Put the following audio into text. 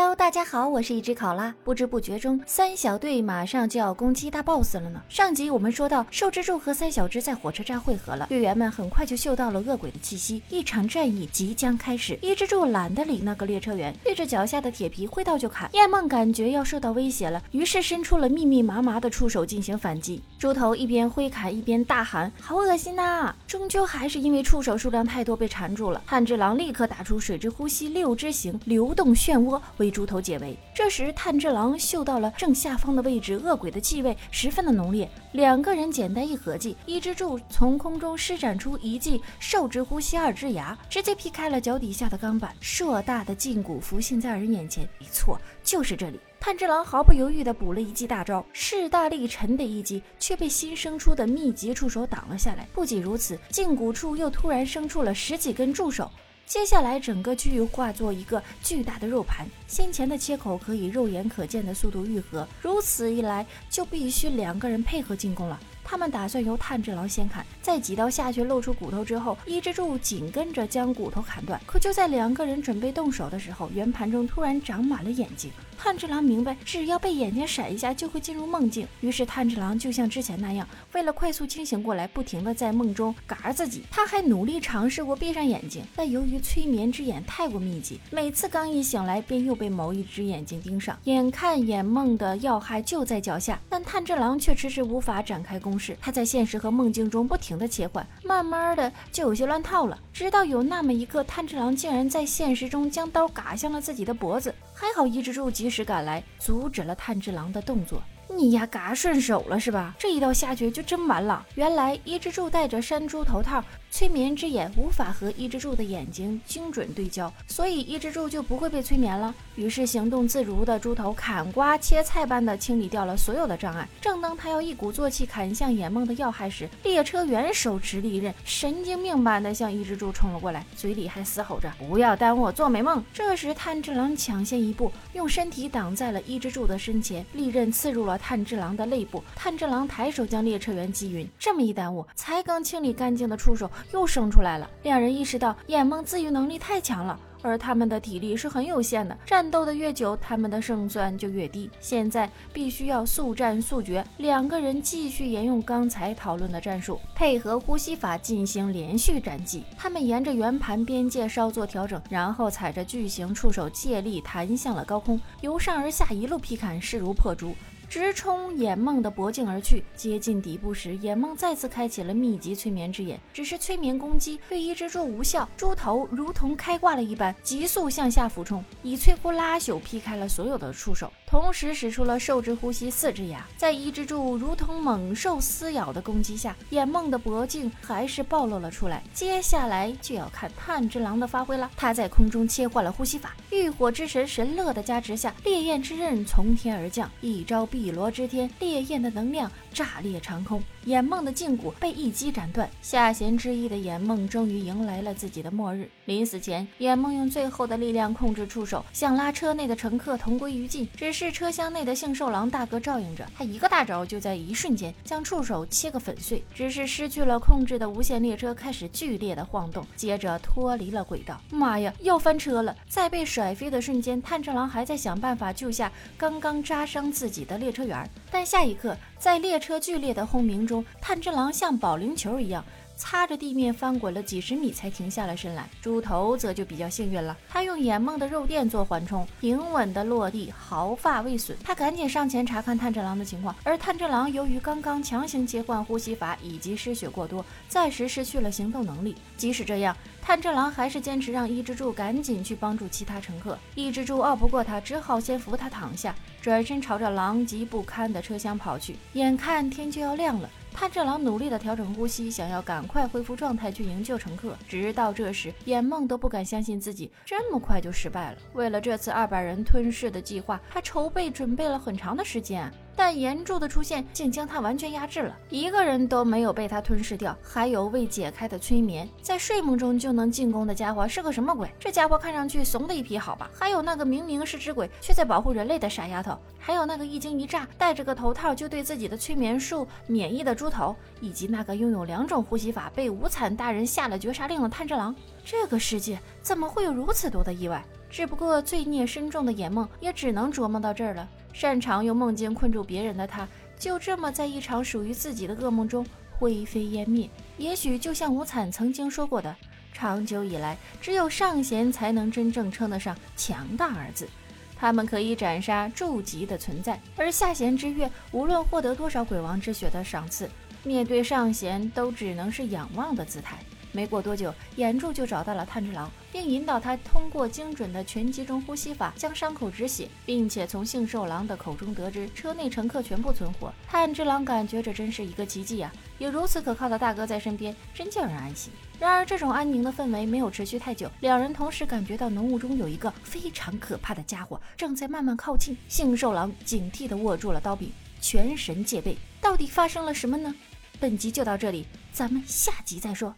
Hello，大家好，我是一只考拉。不知不觉中，三小队马上就要攻击大 boss 了呢。上集我们说到，寿之助和三小只在火车站汇合了，队员们很快就嗅到了恶鬼的气息，一场战役即将开始。一之助懒得理那个列车员，对着脚下的铁皮挥刀就砍。叶梦感觉要受到威胁了，于是伸出了密密麻麻的触手进行反击。猪头一边挥砍一边大喊：“好恶心呐！”终究还是因为触手数量太多被缠住了。炭治郎立刻打出水之呼吸六之形流动漩涡。为猪头解围。这时，炭治郎嗅到了正下方的位置，恶鬼的气味十分的浓烈。两个人简单一合计，一之助从空中施展出一记兽之呼吸二之牙，直接劈开了脚底下的钢板，硕大的胫骨浮现在二人眼前。没错，就是这里。炭治郎毫不犹豫地补了一记大招，势大力沉的一击，却被新生出的密集触手挡了下来。不仅如此，胫骨处又突然生出了十几根触手。接下来，整个区域化作一个巨大的肉盘，先前的切口可以肉眼可见的速度愈合。如此一来，就必须两个人配合进攻了。他们打算由炭治郎先砍，在几刀下去露出骨头之后，伊之助紧跟着将骨头砍断。可就在两个人准备动手的时候，圆盘中突然长满了眼睛。炭治郎明白，只要被眼睛闪一下，就会进入梦境。于是炭治郎就像之前那样，为了快速清醒过来，不停的在梦中嘎自己。他还努力尝试过闭上眼睛，但由于催眠之眼太过密集，每次刚一醒来，便又被某一只眼睛盯上。眼看眼梦的要害就在脚下，但炭治郎却迟迟无法展开攻是。他在现实和梦境中不停的切换，慢慢的就有些乱套了。直到有那么一刻，炭治郎竟然在现实中将刀嘎向了自己的脖子。还好伊之助及时赶来，阻止了炭治郎的动作。你呀，嘎顺手了是吧？这一刀下去就真完了。原来伊之助戴着山猪头套，催眠之眼无法和伊之助的眼睛精准对焦，所以伊之助就不会被催眠了。于是行动自如的猪头砍瓜切菜般的清理掉了所有的障碍。正当他要一鼓作气砍向眼梦的要害时，列车员手持利刃，神经病般的向伊之助冲了过来，嘴里还嘶吼着：“不要耽误我做美梦！”这时炭治郎抢先一步，用身体挡在了伊之助的身前，利刃刺入了。炭治郎的肋部，炭治郎抬手将列车员击晕。这么一耽误，才刚清理干净的触手又生出来了。两人意识到眼梦自愈能力太强了，而他们的体力是很有限的，战斗的越久，他们的胜算就越低。现在必须要速战速决。两个人继续沿用刚才讨论的战术，配合呼吸法进行连续斩击。他们沿着圆盘边界稍作调整，然后踩着巨型触手借力弹向了高空，由上而下一路劈砍，势如破竹。直冲眼梦的脖颈而去，接近底部时，眼梦再次开启了密集催眠之眼，只是催眠攻击对一只猪无效，猪头如同开挂了一般，急速向下俯冲，以摧枯拉朽劈开了所有的触手。同时使出了兽之呼吸四只牙，在一只柱如同猛兽撕咬的攻击下，眼梦的脖颈还是暴露了出来。接下来就要看炭治郎的发挥了。他在空中切换了呼吸法，浴火之神神乐的加持下，烈焰之刃从天而降，一招碧罗之天，烈焰的能量炸裂长空。眼梦的胫骨被一击斩断，下弦之意的眼梦终于迎来了自己的末日。临死前，眼梦用最后的力量控制触手，想拉车内的乘客同归于尽。只是车厢内的幸寿郎大哥照应着，他一个大招就在一瞬间将触手切个粉碎。只是失去了控制的无限列车开始剧烈的晃动，接着脱离了轨道。妈呀，要翻车了！在被甩飞的瞬间，炭治郎还在想办法救下刚刚扎伤自己的列车员，但下一刻，在列车剧烈的轰鸣中，炭治郎像保龄球一样。擦着地面翻滚了几十米才停下了身来，猪头则就比较幸运了，他用眼梦的肉垫做缓冲，平稳的落地，毫发未损。他赶紧上前查看炭治郎的情况，而炭治郎由于刚刚强行切换呼吸法以及失血过多，暂时失去了行动能力。即使这样，炭治郎还是坚持让伊之助赶紧去帮助其他乘客。伊之助拗不过他，只好先扶他躺下，转身朝着狼藉不堪的车厢跑去。眼看天就要亮了。炭治郎努力地调整呼吸，想要赶快恢复状态去营救乘客。直到这时，眼梦都不敢相信自己这么快就失败了。为了这次二百人吞噬的计划，他筹备准备了很长的时间。但岩柱的出现竟将他完全压制了，一个人都没有被他吞噬掉。还有未解开的催眠，在睡梦中就能进攻的家伙是个什么鬼？这家伙看上去怂的一批，好吧？还有那个明明是只鬼却在保护人类的傻丫头，还有那个一惊一乍戴着个头套就对自己的催眠术免疫的猪头，以及那个拥有两种呼吸法被无惨大人下了绝杀令的炭治郎。这个世界怎么会有如此多的意外？只不过罪孽深重的眼梦也只能琢磨到这儿了。擅长用梦境困住别人的他，就这么在一场属于自己的噩梦中灰飞烟灭。也许就像吴惨曾经说过的，长久以来，只有上弦才能真正称得上强大二字。他们可以斩杀筑级的存在，而下弦之月无论获得多少鬼王之血的赏赐，面对上弦都只能是仰望的姿态。没过多久，眼柱就找到了炭治郎，并引导他通过精准的全集中呼吸法将伤口止血，并且从杏寿郎的口中得知车内乘客全部存活。炭治郎感觉这真是一个奇迹啊！有如此可靠的大哥在身边，真叫人安心。然而，这种安宁的氛围没有持续太久，两人同时感觉到浓雾中有一个非常可怕的家伙正在慢慢靠近。杏寿郎警惕地握住了刀柄，全神戒备。到底发生了什么呢？本集就到这里，咱们下集再说。